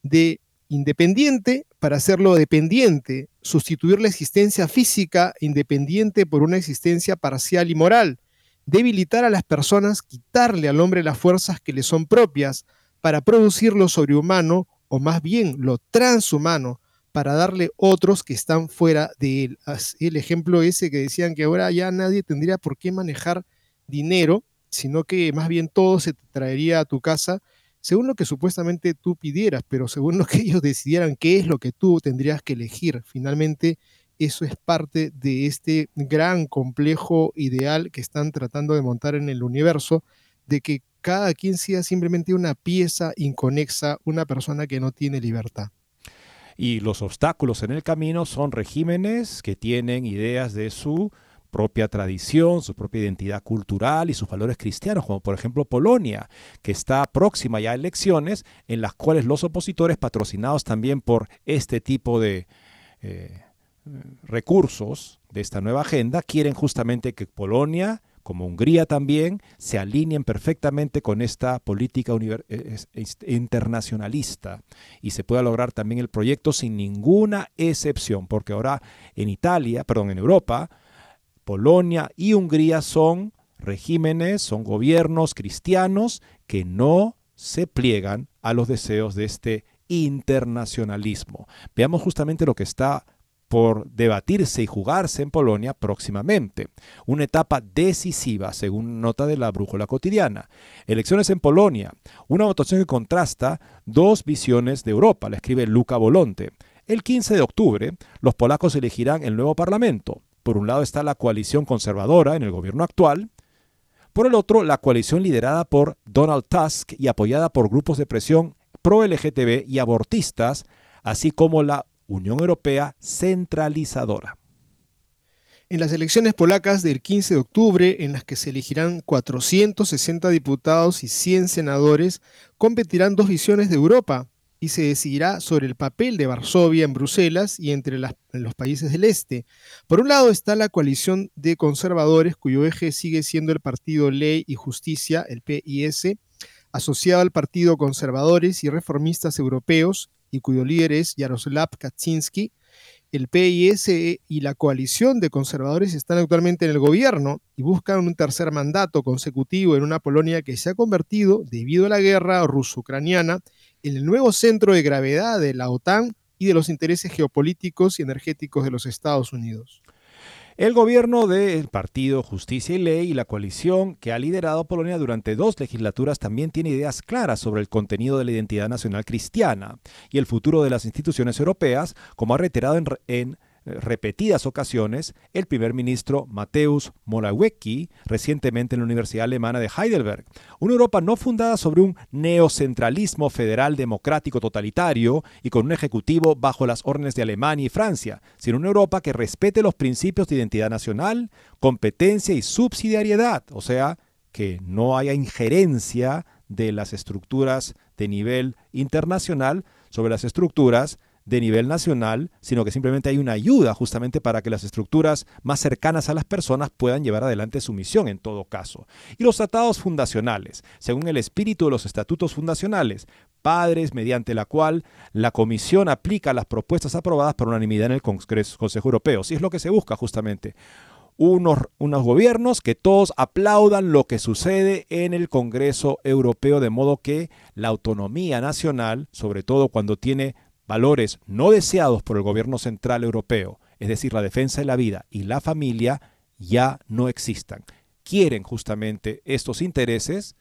de independiente para hacerlo dependiente, sustituir la existencia física independiente por una existencia parcial y moral, debilitar a las personas, quitarle al hombre las fuerzas que le son propias para producir lo sobrehumano o más bien lo transhumano para darle otros que están fuera de él. El ejemplo ese que decían que ahora ya nadie tendría por qué manejar dinero, sino que más bien todo se traería a tu casa según lo que supuestamente tú pidieras, pero según lo que ellos decidieran qué es lo que tú tendrías que elegir. Finalmente, eso es parte de este gran complejo ideal que están tratando de montar en el universo, de que cada quien sea simplemente una pieza inconexa, una persona que no tiene libertad. Y los obstáculos en el camino son regímenes que tienen ideas de su propia tradición, su propia identidad cultural y sus valores cristianos, como por ejemplo Polonia, que está próxima ya a elecciones en las cuales los opositores, patrocinados también por este tipo de eh, recursos de esta nueva agenda, quieren justamente que Polonia, como Hungría también, se alineen perfectamente con esta política internacionalista. Y se pueda lograr también el proyecto sin ninguna excepción, porque ahora en Italia, perdón, en Europa, Polonia y Hungría son regímenes, son gobiernos cristianos que no se pliegan a los deseos de este internacionalismo. Veamos justamente lo que está por debatirse y jugarse en Polonia próximamente. Una etapa decisiva, según nota de la Brújula Cotidiana. Elecciones en Polonia. Una votación que contrasta dos visiones de Europa, la escribe Luca Bolonte. El 15 de octubre, los polacos elegirán el nuevo Parlamento. Por un lado está la coalición conservadora en el gobierno actual, por el otro la coalición liderada por Donald Tusk y apoyada por grupos de presión pro-LGTB y abortistas, así como la Unión Europea centralizadora. En las elecciones polacas del 15 de octubre, en las que se elegirán 460 diputados y 100 senadores, competirán dos visiones de Europa, y se decidirá sobre el papel de Varsovia en Bruselas y entre los países del este. Por un lado está la coalición de conservadores cuyo eje sigue siendo el Partido Ley y Justicia, el PIS, asociado al Partido Conservadores y Reformistas Europeos y cuyo líder es Yaroslav Kaczynski, el PIS y la coalición de conservadores están actualmente en el gobierno y buscan un tercer mandato consecutivo en una Polonia que se ha convertido, debido a la guerra ruso-ucraniana, el nuevo centro de gravedad de la OTAN y de los intereses geopolíticos y energéticos de los Estados Unidos. El gobierno del Partido Justicia y Ley y la coalición que ha liderado Polonia durante dos legislaturas también tiene ideas claras sobre el contenido de la identidad nacional cristiana y el futuro de las instituciones europeas, como ha reiterado en, en repetidas ocasiones el primer ministro Mateusz Morawiecki recientemente en la Universidad Alemana de Heidelberg. Una Europa no fundada sobre un neocentralismo federal democrático totalitario y con un ejecutivo bajo las órdenes de Alemania y Francia, sino una Europa que respete los principios de identidad nacional, competencia y subsidiariedad, o sea, que no haya injerencia de las estructuras de nivel internacional sobre las estructuras de nivel nacional, sino que simplemente hay una ayuda justamente para que las estructuras más cercanas a las personas puedan llevar adelante su misión en todo caso. Y los tratados fundacionales, según el espíritu de los estatutos fundacionales, padres mediante la cual la Comisión aplica las propuestas aprobadas por unanimidad en el Consejo Europeo. Si es lo que se busca justamente. Unos, unos, gobiernos que todos aplaudan lo que sucede en el Congreso Europeo, de modo que la autonomía nacional, sobre todo cuando tiene valores no deseados por el gobierno central europeo, es decir, la defensa de la vida y la familia, ya no existan. Quieren justamente estos intereses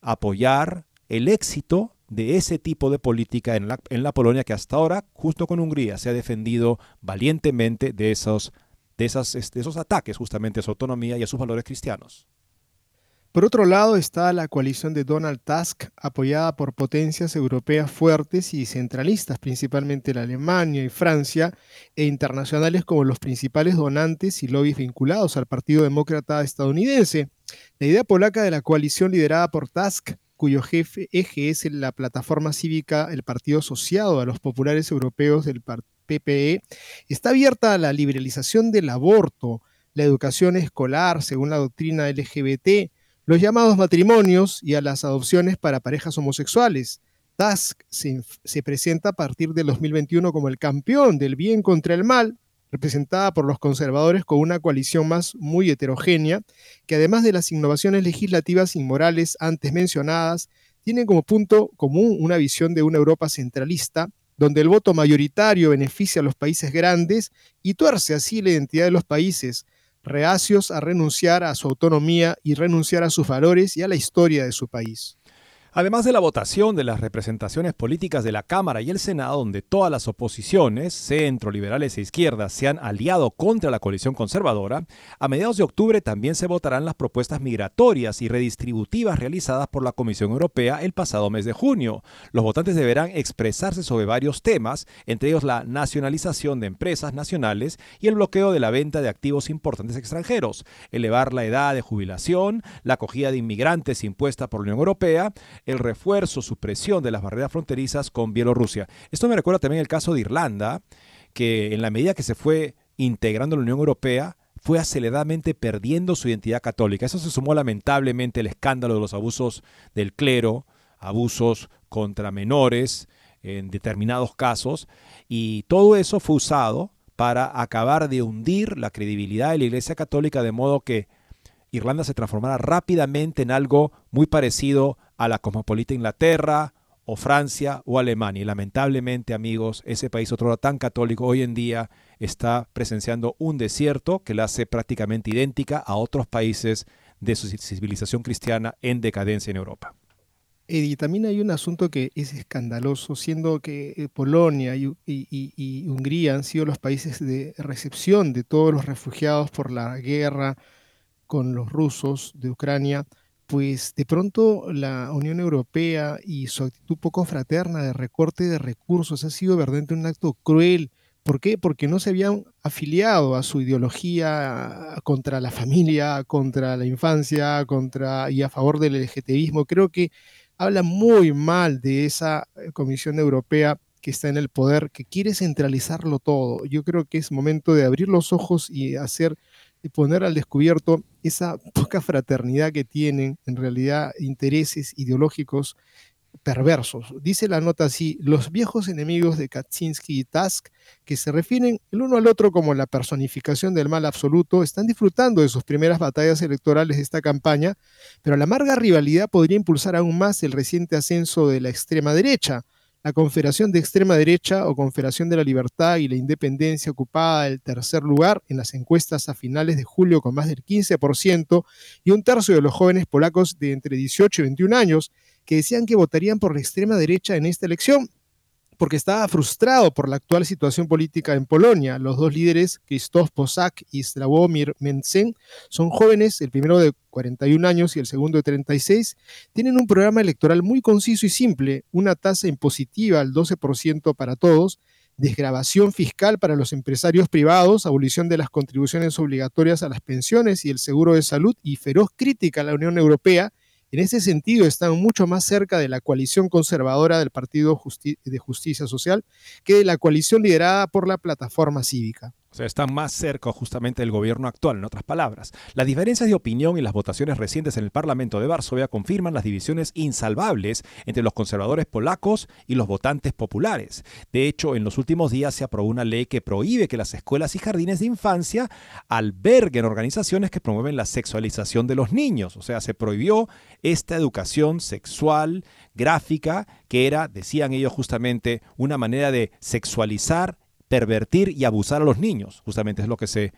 apoyar el éxito de ese tipo de política en la, en la Polonia que hasta ahora, justo con Hungría, se ha defendido valientemente de esos, de, de esos ataques justamente a su autonomía y a sus valores cristianos. Por otro lado está la coalición de Donald Tusk, apoyada por potencias europeas fuertes y centralistas, principalmente la Alemania y Francia, e internacionales como los principales donantes y lobbies vinculados al Partido Demócrata estadounidense. La idea polaca de la coalición liderada por Tusk, cuyo jefe, eje es la plataforma cívica, el partido asociado a los populares europeos del PPE, está abierta a la liberalización del aborto, la educación escolar según la doctrina LGBT, los llamados matrimonios y a las adopciones para parejas homosexuales. Tusk se, presenta a partir del 2021 como el campeón del bien contra el mal, representada por los conservadores con una coalición más muy heterogénea, que además de las innovaciones legislativas inmorales antes mencionadas, tiene como punto común una visión de una Europa centralista, donde el voto mayoritario beneficia a los países grandes y tuerce así la identidad de los países, reacios a renunciar a su autonomía y renunciar a sus valores y a la historia de su país. Además de la votación de las representaciones políticas de la Cámara y el Senado, donde todas las oposiciones, centro, liberales e izquierdas, se han aliado contra la coalición conservadora, a mediados de octubre también se votarán las propuestas migratorias y redistributivas realizadas por la Comisión Europea el pasado mes de junio. Los votantes deberán expresarse sobre varios temas, entre ellos la nacionalización de empresas nacionales y el bloqueo de la venta de activos importantes extranjeros, elevar la edad de jubilación, la acogida de inmigrantes impuesta por la Unión Europea, el refuerzo, supresión de las barreras fronterizas con Bielorrusia. Esto me recuerda también el caso de Irlanda, que en la medida que se fue integrando a la Unión Europea, fue aceleradamente perdiendo su identidad católica. Eso se sumó lamentablemente al escándalo de los abusos del clero, abusos contra menores en determinados casos, y todo eso fue usado para acabar de hundir la credibilidad de la Iglesia Católica de modo que Irlanda se transformara rápidamente en algo muy parecido a la cosmopolita Inglaterra o Francia o Alemania. Y lamentablemente, amigos, ese país otro tan católico hoy en día está presenciando un desierto que la hace prácticamente idéntica a otros países de su civilización cristiana en decadencia en Europa. Y también hay un asunto que es escandaloso, siendo que eh, Polonia y, y, Hungría han sido los países de recepción de todos los refugiados por la guerra con los rusos de Ucrania pues de pronto la Unión Europea y su actitud poco fraterna de recorte de recursos ha sido verdaderamente un acto cruel. ¿Por qué? Porque no se habían afiliado a su ideología contra la familia, contra la infancia, contra y a favor del LGTBismo. Creo que habla muy mal de esa eh, Comisión Europea que está en el poder, que quiere centralizarlo todo. Yo creo que es momento de abrir los ojos y hacer y poner al descubierto esa poca fraternidad que tienen, en realidad intereses ideológicos perversos. Dice la nota así, los viejos enemigos de Kaczynski y Tusk, que se refieren el uno al otro como la personificación del mal absoluto, están disfrutando de sus primeras batallas electorales de esta campaña, pero la amarga rivalidad podría impulsar aún más el reciente ascenso de la extrema derecha. La Confederación de Extrema Derecha o Confederación de la Libertad y la Independencia ocupaba el tercer lugar en las encuestas a finales de julio con más del 15% y un tercio de los jóvenes polacos de entre 18 y 21 años que decían que votarían por la extrema derecha en esta elección porque estaba frustrado por la actual situación política en Polonia. Los dos líderes, Krzysztof Posak y Sławomir Mencen, son jóvenes, el primero de 41 años y el segundo de 36, tienen un programa electoral muy conciso y simple, una tasa impositiva al 12% para todos, desgrabación fiscal para los empresarios privados, abolición de las contribuciones obligatorias a las pensiones y el seguro de salud y feroz crítica a la Unión Europea en ese sentido, están mucho más cerca de la coalición conservadora del Partido de Justicia Social que de la coalición liderada por la Plataforma Cívica. O sea, están más cerca justamente del gobierno actual, en otras palabras. Las diferencias de opinión y las votaciones recientes en el Parlamento de Varsovia confirman las divisiones insalvables entre los conservadores polacos y los votantes populares. De hecho, en los últimos días se aprobó una ley que prohíbe que las escuelas y jardines de infancia alberguen organizaciones que promueven la sexualización de los niños. O sea, se prohibió esta educación sexual, gráfica, que era, decían ellos justamente, una manera de sexualizar pervertir y abusar a los niños. Justamente es lo que se,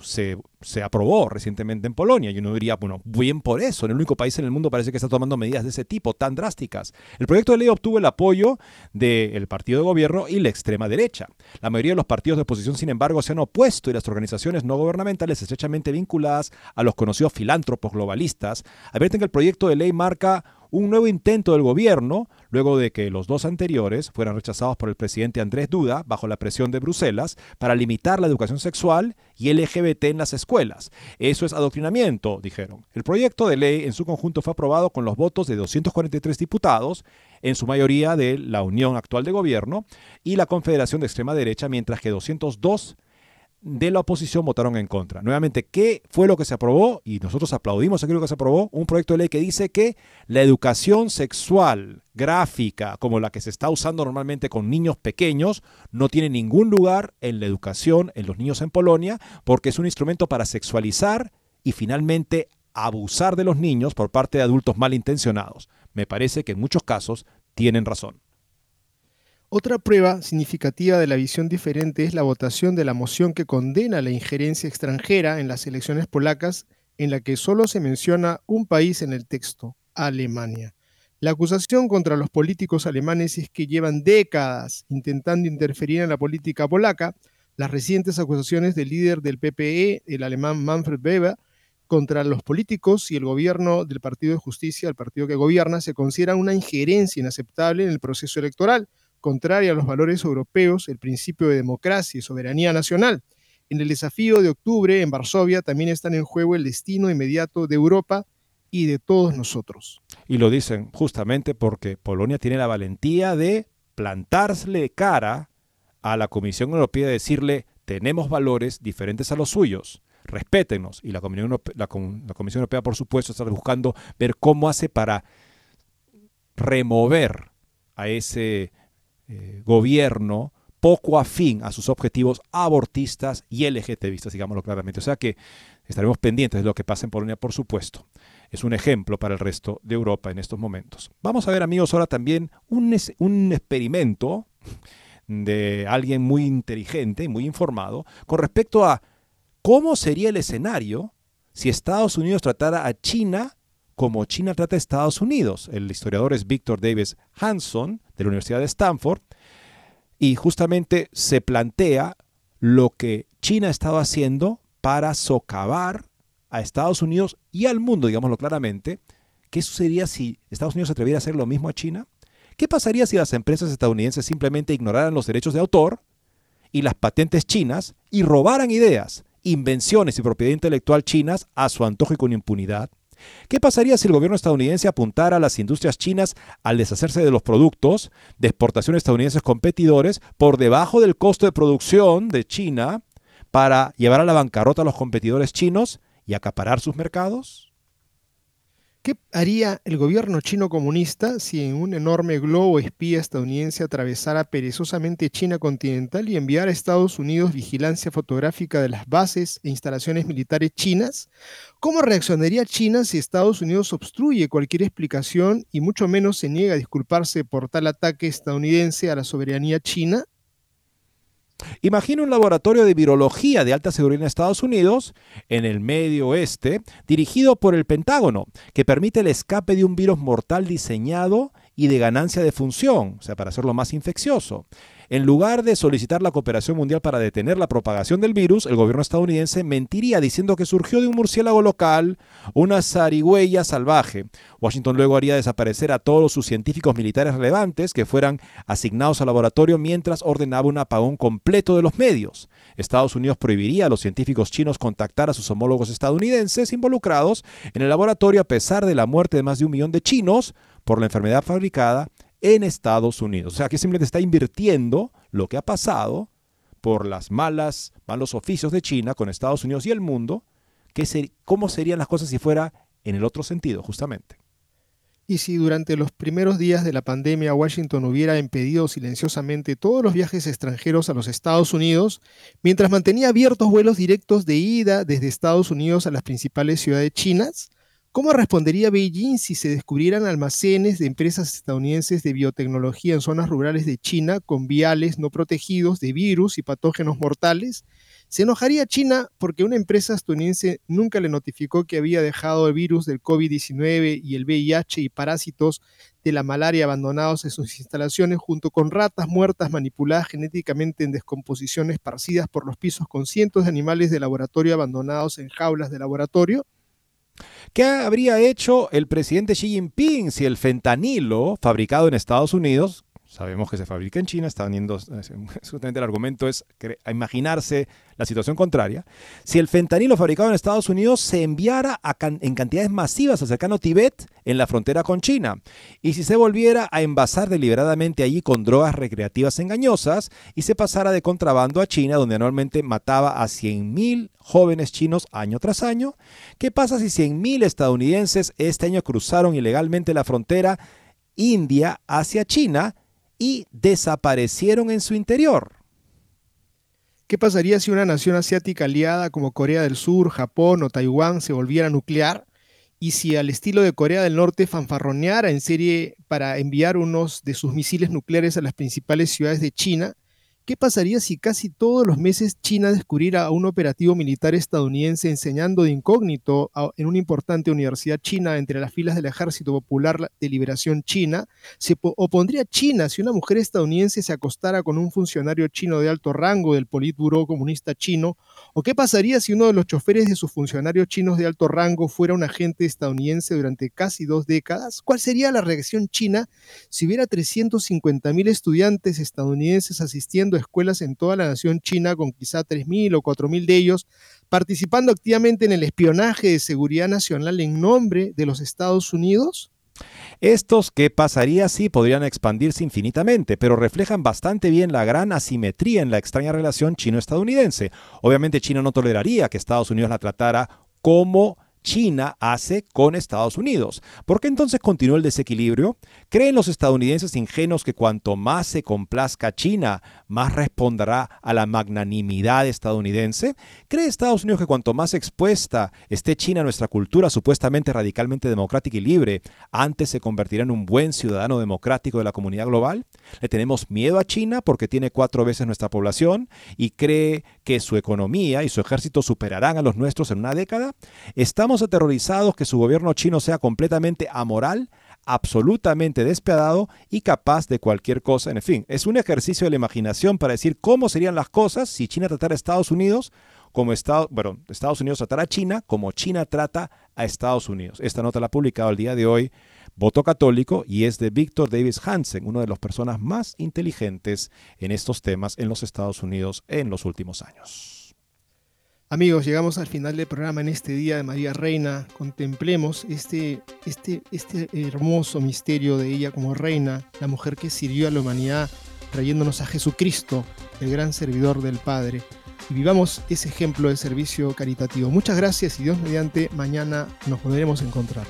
se, aprobó recientemente en Polonia. Y uno diría, bueno, bien por eso. En el único país en el mundo parece que está tomando medidas de ese tipo, tan drásticas. El proyecto de ley obtuvo el apoyo del partido de gobierno y la extrema derecha. La mayoría de los partidos de oposición, sin embargo, se han opuesto y las organizaciones no gubernamentales estrechamente vinculadas a los conocidos filántropos globalistas advierten que el proyecto de ley marca un nuevo intento del gobierno, luego de que los dos anteriores fueran rechazados por el presidente Andrés Duda bajo la presión de Bruselas, para limitar la educación sexual y LGBT en las escuelas. Eso es adoctrinamiento, dijeron. El proyecto de ley en su conjunto fue aprobado con los votos de 243 diputados, en su mayoría de la Unión actual de Gobierno y la Confederación de Extrema Derecha, mientras que 202 de la oposición votaron en contra. Nuevamente, ¿qué fue lo que se aprobó? Y nosotros aplaudimos aquello que se aprobó, un proyecto de ley que dice que la educación sexual gráfica, como la que se está usando normalmente con niños pequeños, no tiene ningún lugar en la educación en los niños en Polonia, porque es un instrumento para sexualizar y finalmente abusar de los niños por parte de adultos malintencionados. Me parece que en muchos casos tienen razón. Otra prueba significativa de la visión diferente es la votación de la moción que condena la injerencia extranjera en las elecciones polacas, en la que solo se menciona un país en el texto, Alemania. La acusación contra los políticos alemanes es que llevan décadas intentando interferir en la política polaca. Las recientes acusaciones del líder del PPE, el alemán Manfred Weber, contra los políticos y el gobierno del Partido de Justicia, el partido que gobierna, se consideran una injerencia inaceptable en el proceso electoral contraria a los valores europeos, el principio de democracia y soberanía nacional. En el desafío de octubre en Varsovia también están en juego el destino inmediato de Europa y de todos nosotros. Y lo dicen justamente porque Polonia tiene la valentía de plantarle cara a la Comisión Europea y decirle, tenemos valores diferentes a los suyos, respétenos. Y la Comisión, Europea, la Comisión Europea, por supuesto, está buscando ver cómo hace para remover a ese eh, gobierno poco afín a sus objetivos abortistas y LGTBistas, digámoslo claramente. O sea que estaremos pendientes de lo que pasa en Polonia, por supuesto. Es un ejemplo para el resto de Europa en estos momentos. Vamos a ver, amigos, ahora también un, un experimento de alguien muy inteligente y muy informado con respecto a cómo sería el escenario si Estados Unidos tratara a China como China trata a Estados Unidos. El historiador es Victor Davis Hanson, de la Universidad de Stanford, y justamente se plantea lo que China estaba haciendo para socavar a Estados Unidos y al mundo, digámoslo claramente. ¿Qué sucedería si Estados Unidos se atreviera a hacer lo mismo a China? ¿Qué pasaría si las empresas estadounidenses simplemente ignoraran los derechos de autor y las patentes chinas y robaran ideas, invenciones y propiedad intelectual chinas a su antojo y con impunidad? ¿Qué pasaría si el gobierno estadounidense apuntara a las industrias chinas al deshacerse de los productos de exportación estadounidenses competidores por debajo del costo de producción de China para llevar a la bancarrota a los competidores chinos y acaparar sus mercados? ¿Qué haría el gobierno chino comunista si en un enorme globo espía estadounidense atravesara perezosamente China continental y enviara a Estados Unidos vigilancia fotográfica de las bases e instalaciones militares chinas? ¿Cómo reaccionaría China si Estados Unidos obstruye cualquier explicación y mucho menos se niega a disculparse por tal ataque estadounidense a la soberanía china? Imagina un laboratorio de virología de alta seguridad en Estados Unidos, en el medio oeste, dirigido por el Pentágono, que permite el escape de un virus mortal diseñado y de ganancia de función, o sea, para hacerlo más infeccioso. En lugar de solicitar la cooperación mundial para detener la propagación del virus, el gobierno estadounidense mentiría diciendo que surgió de un murciélago local, una zarigüeya salvaje. Washington luego haría desaparecer a todos sus científicos militares relevantes que fueran asignados al laboratorio mientras ordenaba un apagón completo de los medios. Estados Unidos prohibiría a los científicos chinos contactar a sus homólogos estadounidenses involucrados en el laboratorio a pesar de la muerte de más de un millón de chinos por la enfermedad fabricada en Estados Unidos. O sea, que simplemente está invirtiendo lo que ha pasado por las malas, malos oficios de China con Estados Unidos y el mundo, cómo serían las cosas si fuera en el otro sentido, justamente. Y si durante los primeros días de la pandemia Washington hubiera impedido silenciosamente todos los viajes extranjeros a los Estados Unidos, mientras mantenía abiertos vuelos directos de ida desde Estados Unidos a las principales ciudades chinas, ¿Cómo respondería Beijing si se descubrieran almacenes de empresas estadounidenses de biotecnología en zonas rurales de China con viales no protegidos de virus y patógenos mortales? ¿Se enojaría China porque una empresa estadounidense nunca le notificó que había dejado el virus del COVID-19 y el VIH y parásitos de la malaria abandonados en sus instalaciones junto con ratas muertas manipuladas genéticamente en descomposición esparcidas por los pisos con cientos de animales de laboratorio abandonados en jaulas de laboratorio? ¿Qué habría hecho el presidente Xi Jinping si el fentanilo fabricado en Estados Unidos, sabemos que se fabrica en China, está veniendo, justamente el argumento es imaginarse la situación contraria, si el fentanilo fabricado en Estados Unidos se enviara en cantidades masivas al cercano Tibet en la frontera con China, y si se volviera a envasar deliberadamente allí con drogas recreativas engañosas y se pasara de contrabando a China, donde anualmente mataba a 100.000 jóvenes chinos año tras año, ¿qué pasa si 100.000 estadounidenses este año cruzaron ilegalmente la frontera India hacia China y desaparecieron en su interior? ¿Qué pasaría si una nación asiática aliada como Corea del Sur, Japón o Taiwán se volviera nuclear? Y si al estilo de Corea del Norte fanfarroneara en serie para enviar unos de sus misiles nucleares a las principales ciudades de China, ¿Qué pasaría si casi todos los meses China descubriera a un operativo militar estadounidense enseñando de incógnito en una importante universidad china entre las filas del Ejército Popular de Liberación China? ¿Se opondría China si una mujer estadounidense se acostara con un funcionario chino de alto rango del Politburo comunista chino? ¿O qué pasaría si uno de los choferes de sus funcionarios chinos de alto rango fuera un agente estadounidense durante casi dos décadas? ¿Cuál sería la reacción china si hubiera 350.000 estudiantes estadounidenses asistiendo escuelas en toda la nación china, con quizá 3.000 o 4.000 de ellos, participando activamente en el espionaje de seguridad nacional en nombre de los Estados Unidos? Estos ¿qué pasaría si podrían expandirse infinitamente, pero reflejan bastante bien la gran asimetría en la extraña relación chino-estadounidense. Obviamente China no toleraría que Estados Unidos la tratara como China hace con Estados Unidos. ¿Por qué entonces continúa el desequilibrio? ¿Creen los estadounidenses ingenuos que cuanto más se complazca China, más responderá a la magnanimidad estadounidense? ¿Cree Estados Unidos que cuanto más expuesta esté China a nuestra cultura supuestamente radicalmente democrática y libre, antes se convertirá en un buen ciudadano democrático de la comunidad global? ¿Le tenemos miedo a China porque tiene cuatro veces nuestra población y cree que su economía y su ejército superarán a los nuestros en una década? ¿Estamos aterrorizados que su gobierno chino sea completamente amoral, absolutamente despiadado y capaz de cualquier cosa. En fin, es un ejercicio de la imaginación para decir cómo serían las cosas si China tratara a Estados Unidos como Estados, Unidos tratara a China como China trata a Estados Unidos. Esta nota la ha publicado el día de hoy Voto Católico y es de Victor Davis Hansen, una de las personas más inteligentes en estos temas en los Estados Unidos en los últimos años. Amigos, llegamos al final del programa en este día de María Reina. Contemplemos este, este, este hermoso misterio de ella como reina, la mujer que sirvió a la humanidad trayéndonos a Jesucristo, el gran servidor del Padre. Y vivamos ese ejemplo de servicio caritativo. Muchas gracias y Dios mediante, mañana nos volveremos a encontrar.